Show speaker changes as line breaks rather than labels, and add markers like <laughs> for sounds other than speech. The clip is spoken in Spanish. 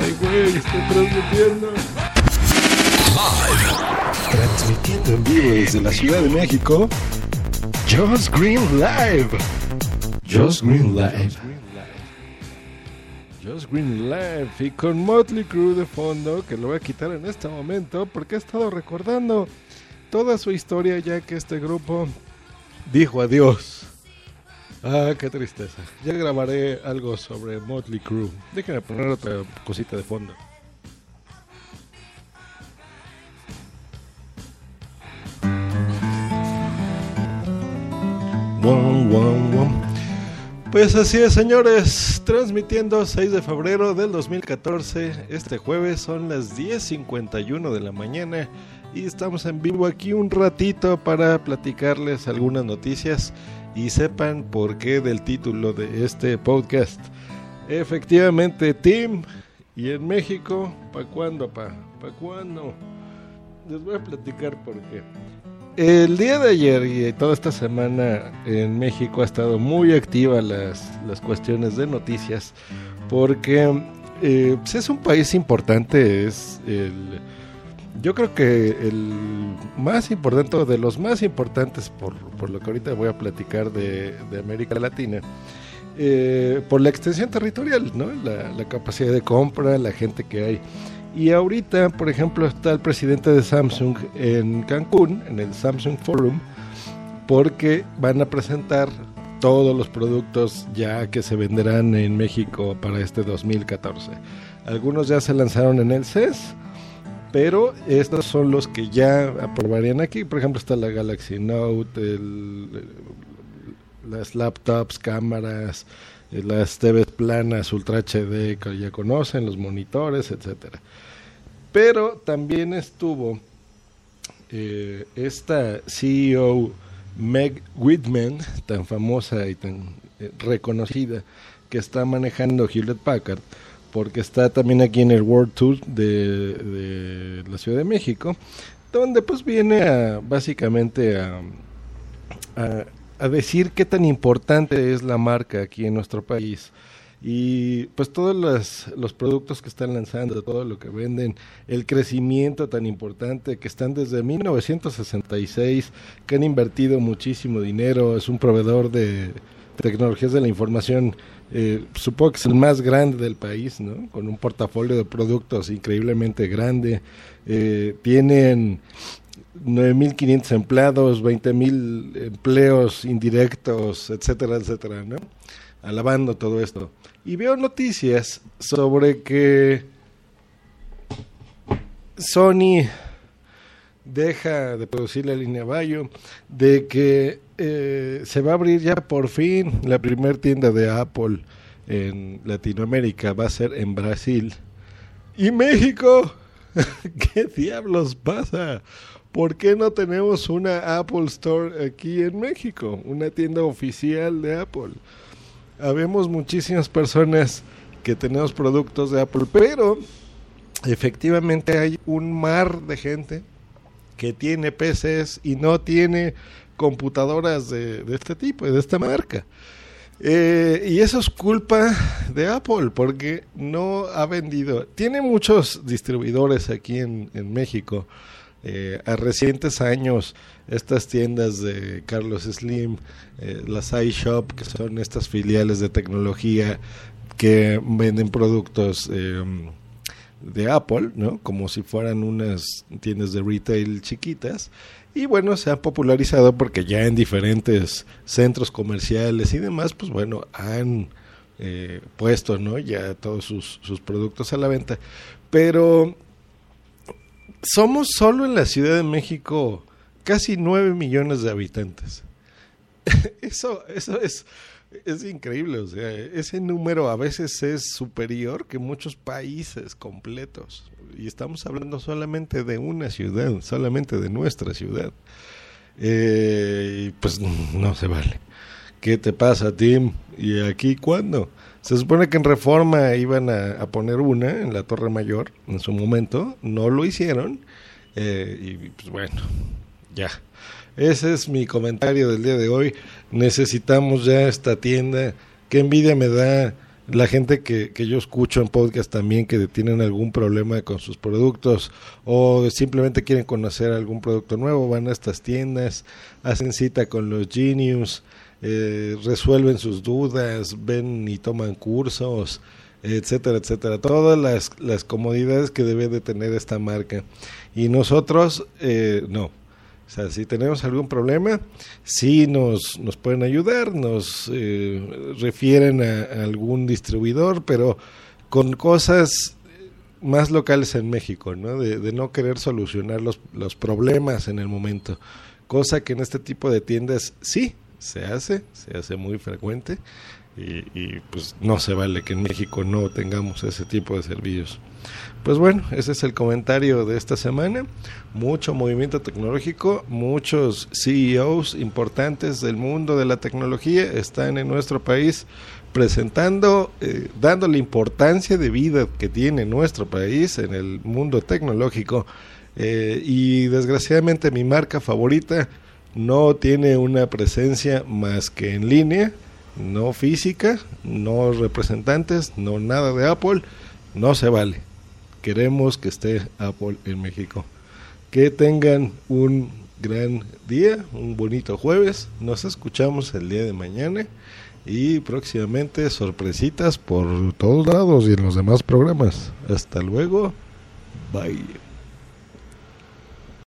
Ay, güey, estoy transmitiendo. Transmitiendo en vivo desde la Ciudad de México. Just Green Live. Just Green Live. Just Green Live. Y con Motley Crue de fondo, que lo voy a quitar en este momento porque he estado recordando toda su historia ya que este grupo dijo adiós. Ah, qué tristeza. Ya grabaré algo sobre Motley Crue. Déjenme poner otra cosita de fondo. Pues así es, señores, transmitiendo 6 de febrero del 2014, este jueves son las 10.51 de la mañana y estamos en vivo aquí un ratito para platicarles algunas noticias y sepan por qué del título de este podcast. Efectivamente, Tim, y en México, ¿para cuándo, pa? ¿Para cuándo? Les voy a platicar por qué. El día de ayer y toda esta semana en México ha estado muy activa las, las cuestiones de noticias porque eh, pues es un país importante, es el, yo creo que el más importante, de los más importantes, por, por lo que ahorita voy a platicar de, de América Latina, eh, por la extensión territorial, ¿no? la, la capacidad de compra, la gente que hay. Y ahorita, por ejemplo, está el presidente de Samsung en Cancún, en el Samsung Forum, porque van a presentar todos los productos ya que se venderán en México para este 2014. Algunos ya se lanzaron en el CES, pero estos son los que ya aprobarían aquí. Por ejemplo, está la Galaxy Note, las laptops, cámaras, eh, las TVs planas Ultra HD que ya conocen, los monitores, etcétera. Pero también estuvo eh, esta CEO Meg Whitman, tan famosa y tan eh, reconocida, que está manejando Hewlett Packard, porque está también aquí en el World Tour de, de Ciudad de México, donde pues viene a, básicamente a, a, a decir qué tan importante es la marca aquí en nuestro país. Y pues todos los, los, productos que están lanzando, todo lo que venden, el crecimiento tan importante que están desde 1966, que han invertido muchísimo dinero, es un proveedor de tecnologías de la información, eh, supongo que es el más grande del país, ¿no? con un portafolio de productos increíblemente grande, eh, tienen 9.500 empleados, 20.000 empleos indirectos, etcétera, etcétera, ¿no? alabando todo esto. Y veo noticias sobre que Sony deja de producir la línea Bayo, de que eh, se va a abrir ya por fin la primera tienda de Apple en Latinoamérica, va a ser en Brasil. ¿Y México? <laughs> ¿Qué diablos pasa? ¿Por qué no tenemos una Apple Store aquí en México? Una tienda oficial de Apple habemos muchísimas personas que tenemos productos de Apple, pero efectivamente hay un mar de gente que tiene PCs y no tiene computadoras de, de este tipo, de esta marca. Eh, y eso es culpa de Apple, porque no ha vendido. Tiene muchos distribuidores aquí en, en México. Eh, a recientes años, estas tiendas de Carlos Slim, eh, las iShop, que son estas filiales de tecnología que venden productos eh, de Apple, ¿no? Como si fueran unas tiendas de retail chiquitas. Y bueno, se ha popularizado porque ya en diferentes centros comerciales y demás, pues bueno, han eh, puesto, ¿no? Ya todos sus, sus productos a la venta. Pero somos solo en la Ciudad de México casi 9 millones de habitantes. <laughs> eso, eso es, es increíble. O sea, ese número a veces es superior que muchos países completos. Y estamos hablando solamente de una ciudad, solamente de nuestra ciudad. Eh, pues <laughs> no se vale. ¿Qué te pasa, Tim? ¿Y aquí cuándo? Se supone que en Reforma iban a, poner una en la Torre Mayor en su momento, no lo hicieron. Eh, y pues bueno, ya. Ese es mi comentario del día de hoy. Necesitamos ya esta tienda. Qué envidia me da la gente que, que, yo escucho en podcast también que tienen algún problema con sus productos o simplemente quieren conocer algún producto nuevo, van a estas tiendas, hacen cita con los genius, eh, resuelven sus dudas, ven y toman cursos, etcétera, etcétera. Todas las, las comodidades que debe de tener esta marca. Y nosotros, eh, no. O sea, si tenemos algún problema, sí nos, nos pueden ayudar, nos eh, refieren a, algún distribuidor, pero con cosas más locales en México, ¿no? De, de, no querer solucionar los, los problemas en el momento. Cosa que en este tipo de tiendas sí se hace, se hace muy frecuente y, pues no se vale que en México no tengamos ese tipo de servicios. Pues bueno, ese es el comentario de esta semana. Mucho movimiento tecnológico, muchos CEOs importantes del mundo de la tecnología están en nuestro país presentando, eh, dando la importancia de vida que tiene nuestro país en el mundo tecnológico. Eh, y desgraciadamente mi marca favorita no tiene una presencia más que en línea, no física, no representantes, no nada de Apple, no se vale queremos que esté Apple en México. Que tengan un gran día, un bonito jueves. Nos escuchamos el día de mañana y próximamente sorpresitas por todos lados y en los demás programas. Hasta luego. Bye.